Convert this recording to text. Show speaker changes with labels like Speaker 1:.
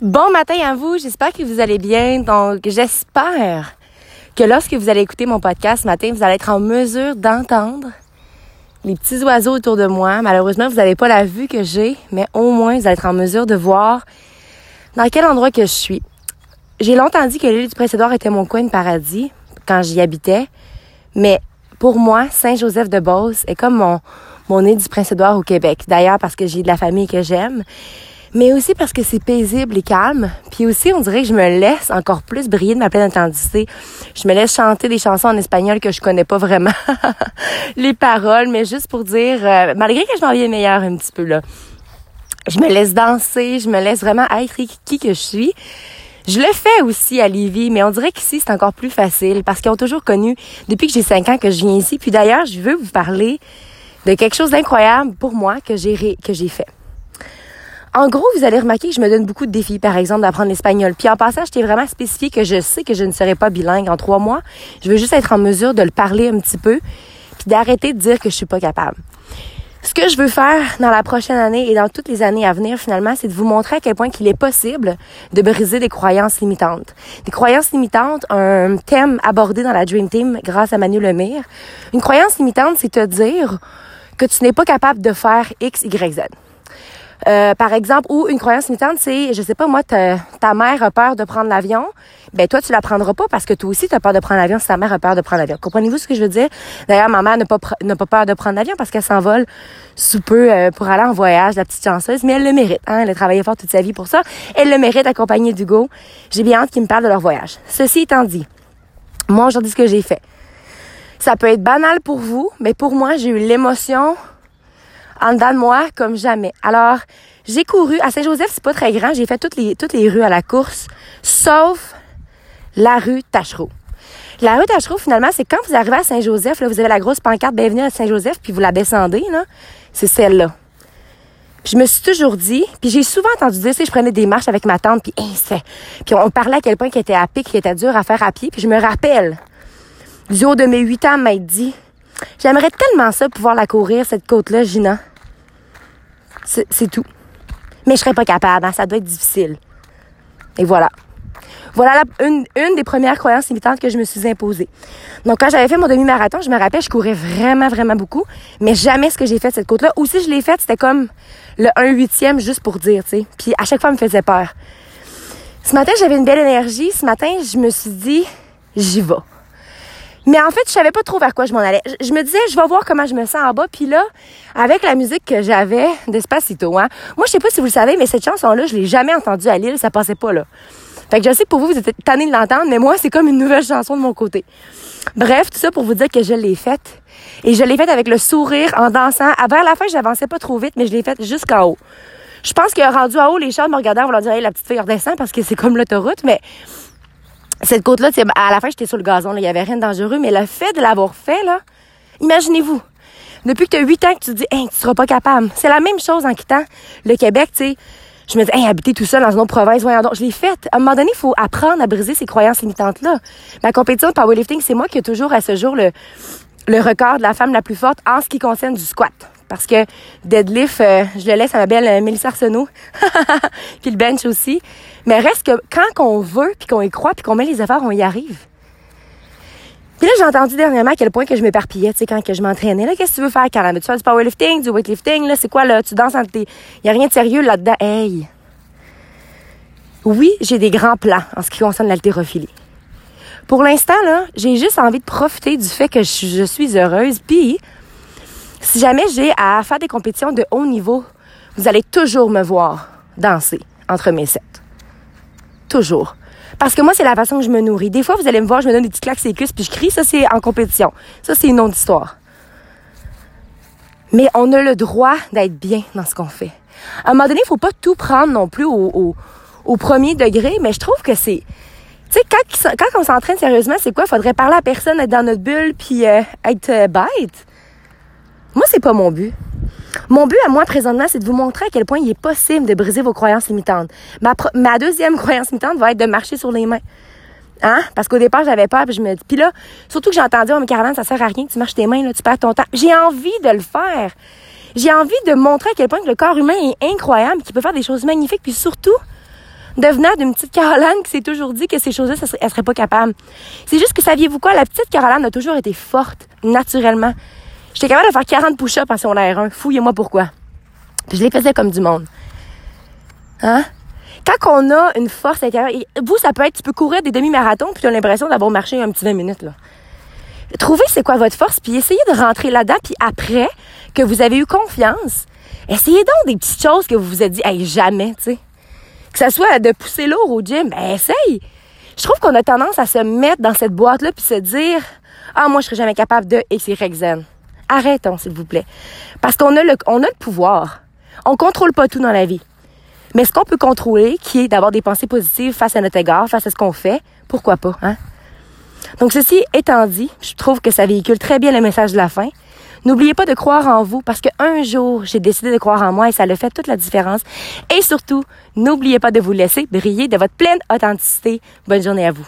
Speaker 1: Bon matin à vous, j'espère que vous allez bien. Donc, j'espère que lorsque vous allez écouter mon podcast ce matin, vous allez être en mesure d'entendre les petits oiseaux autour de moi. Malheureusement, vous n'avez pas la vue que j'ai, mais au moins, vous allez être en mesure de voir dans quel endroit que je suis. J'ai longtemps dit que l'île du Prince-Édouard était mon coin de paradis quand j'y habitais, mais pour moi, Saint-Joseph-de-Beauce est comme mon, mon île du Prince-Édouard au Québec. D'ailleurs, parce que j'ai de la famille que j'aime mais aussi parce que c'est paisible et calme. Puis aussi, on dirait que je me laisse encore plus briller de ma pleine intensité. Je me laisse chanter des chansons en espagnol que je connais pas vraiment les paroles, mais juste pour dire, euh, malgré que je m'en viens meilleure un petit peu là, je me laisse danser, je me laisse vraiment être qui que je suis. Je le fais aussi à Lévis, mais on dirait qu'ici, c'est encore plus facile parce qu'ils ont toujours connu, depuis que j'ai cinq ans que je viens ici. Puis d'ailleurs, je veux vous parler de quelque chose d'incroyable pour moi que que j'ai fait. En gros, vous allez remarquer que je me donne beaucoup de défis, par exemple, d'apprendre l'espagnol. Puis en passant, je t'ai vraiment spécifié que je sais que je ne serai pas bilingue en trois mois. Je veux juste être en mesure de le parler un petit peu, puis d'arrêter de dire que je suis pas capable. Ce que je veux faire dans la prochaine année et dans toutes les années à venir, finalement, c'est de vous montrer à quel point qu'il est possible de briser des croyances limitantes. Des croyances limitantes, un thème abordé dans la Dream Team grâce à Manu Lemire. Une croyance limitante, c'est te dire que tu n'es pas capable de faire X, Y, Z. Euh, par exemple, ou une croyance limitante, c'est, je sais pas, moi, ta mère a peur de prendre l'avion, ben toi, tu la prendras pas parce que toi aussi, tu as peur de prendre l'avion si ta mère a peur de prendre l'avion. Comprenez-vous ce que je veux dire? D'ailleurs, ma mère n'a pas, pas peur de prendre l'avion parce qu'elle s'envole sous peu euh, pour aller en voyage, la petite chanceuse, mais elle le mérite. Hein? Elle a travaillé fort toute sa vie pour ça. Elle le mérite accompagnée d'Hugo. J'ai bien hâte qu'il me parle de leur voyage. Ceci étant dit, moi, aujourd'hui, ce que j'ai fait, ça peut être banal pour vous, mais pour moi, j'ai eu l'émotion en dedans de moi comme jamais. Alors, j'ai couru à Saint-Joseph, c'est pas très grand, j'ai fait toutes les rues à la course, sauf la rue Tachereau. La rue Tachereau, finalement, c'est quand vous arrivez à Saint-Joseph, là, vous avez la grosse pancarte Bienvenue à Saint-Joseph, puis vous la descendez, là, c'est celle-là. je me suis toujours dit, puis j'ai souvent entendu dire, si je prenais des marches avec ma tante, puis hein, puis on, parlait à quel point qu'elle était à pied, qu'il était dur à faire à pied, puis je me rappelle, du haut de mes huit ans, m'a dit, j'aimerais tellement ça pouvoir la courir, cette côte-là, Gina. C'est tout. Mais je serais pas capable, hein, ça doit être difficile. Et voilà. Voilà une, une des premières croyances limitantes que je me suis imposée. Donc, quand j'avais fait mon demi-marathon, je me rappelle, je courais vraiment, vraiment beaucoup, mais jamais ce que j'ai fait cette côte-là. Ou si je l'ai faite, c'était comme le 1 huitième juste pour dire, tu sais. Puis à chaque fois, ça me faisait peur. Ce matin, j'avais une belle énergie. Ce matin, je me suis dit, j'y vais. Mais en fait, je savais pas trop vers quoi je m'en allais. Je, me disais, je vais voir comment je me sens en bas. Puis là, avec la musique que j'avais d'Espacito, hein. Moi, je sais pas si vous le savez, mais cette chanson-là, je l'ai jamais entendue à Lille. Ça passait pas là. Fait que je sais que pour vous, vous êtes tannés de l'entendre, mais moi, c'est comme une nouvelle chanson de mon côté. Bref, tout ça pour vous dire que je l'ai faite. Et je l'ai faite avec le sourire, en dansant. Avant la fin, j'avançais pas trop vite, mais je l'ai faite jusqu'en haut. Je pense que rendu en haut, les chats me regardaient, on leur dire, la petite fille redescend parce que c'est comme l'autoroute, mais cette côte-là, à la fin, j'étais sur le gazon, il y avait rien de dangereux, mais le fait de l'avoir fait, là, imaginez-vous, depuis que tu as 8 ans que tu te dis, hey, tu seras pas capable. C'est la même chose en quittant le Québec, tu sais. Je me dis, hey, habiter tout seul dans une autre province, voyons donc. Je l'ai fait. À un moment donné, il faut apprendre à briser ces croyances limitantes-là. Ma compétition de powerlifting, c'est moi qui ai toujours à ce jour le, le record de la femme la plus forte en ce qui concerne du squat. Parce que deadlift, euh, je le laisse à ma belle euh, Mélissa Arsenault. puis le bench aussi. Mais reste que quand on veut, puis qu'on y croit, puis qu'on met les efforts, on y arrive. Puis là, j'ai entendu dernièrement à quel point que je m'éparpillais, tu sais, quand que je m'entraînais. Là, qu'est-ce que tu veux faire, Karen? Tu fais du powerlifting, du weightlifting, là, c'est quoi, là? Tu danses entre tes... Y a rien de sérieux là-dedans. Hey! Oui, j'ai des grands plans en ce qui concerne l'haltérophilie. Pour l'instant, là, j'ai juste envie de profiter du fait que je, suis heureuse, puis si jamais j'ai à faire des compétitions de haut niveau, vous allez toujours me voir danser entre mes sets. Toujours. Parce que moi, c'est la façon que je me nourris. Des fois, vous allez me voir, je me donne des petites claques sur les cuisses, puis je crie. Ça, c'est en compétition. Ça, c'est une autre histoire. Mais on a le droit d'être bien dans ce qu'on fait. À un moment donné, il faut pas tout prendre non plus au, premier degré, mais je trouve que c'est... Tu sais, quand, quand on s'entraîne sérieusement, c'est quoi? Faudrait parler à personne, être dans notre bulle, puis euh, être euh, bête. Moi, c'est pas mon but. Mon but à moi présentement, c'est de vous montrer à quel point il est possible de briser vos croyances limitantes. Ma, deuxième croyance limitante va être de marcher sur les mains. Hein? Parce qu'au départ, j'avais peur, puis je me dis. Puis là, surtout que j'ai entendu, oh, mais Caroline, ça sert à rien que tu marches tes mains, là, tu perds ton temps. J'ai envie de le faire. J'ai envie de montrer à quel point le corps humain est incroyable, qu'il peut faire des choses magnifiques, puis surtout, devenant d'une petite Caroline qui s'est toujours dit que ces choses-là, elle serait pas capable. C'est juste que saviez-vous quoi? La petite Caroline a toujours été forte, naturellement. J'étais capable de faire 40 push-ups en secondaire 1. Fouillez-moi pourquoi. je les faisais comme du monde. Hein? Quand on a une force intérieure, vous, ça peut être, tu peux courir des demi-marathons puis tu as l'impression d'avoir marché un petit 20 minutes, là. Trouvez c'est quoi votre force puis essayez de rentrer là-dedans puis après que vous avez eu confiance, essayez donc des petites choses que vous vous êtes dit, hey, jamais, tu sais. Que ça soit de pousser lourd au gym, ben essaye. Je trouve qu'on a tendance à se mettre dans cette boîte-là puis se dire, ah, moi, je serais jamais capable de X, Y, Z. Arrêtons, s'il vous plaît. Parce qu'on a le, pouvoir. On contrôle pas tout dans la vie. Mais ce qu'on peut contrôler, qui est d'avoir des pensées positives face à notre égard, face à ce qu'on fait, pourquoi pas, hein? Donc, ceci étant dit, je trouve que ça véhicule très bien le message de la fin. N'oubliez pas de croire en vous parce qu'un jour, j'ai décidé de croire en moi et ça le fait toute la différence. Et surtout, n'oubliez pas de vous laisser briller de votre pleine authenticité. Bonne journée à vous.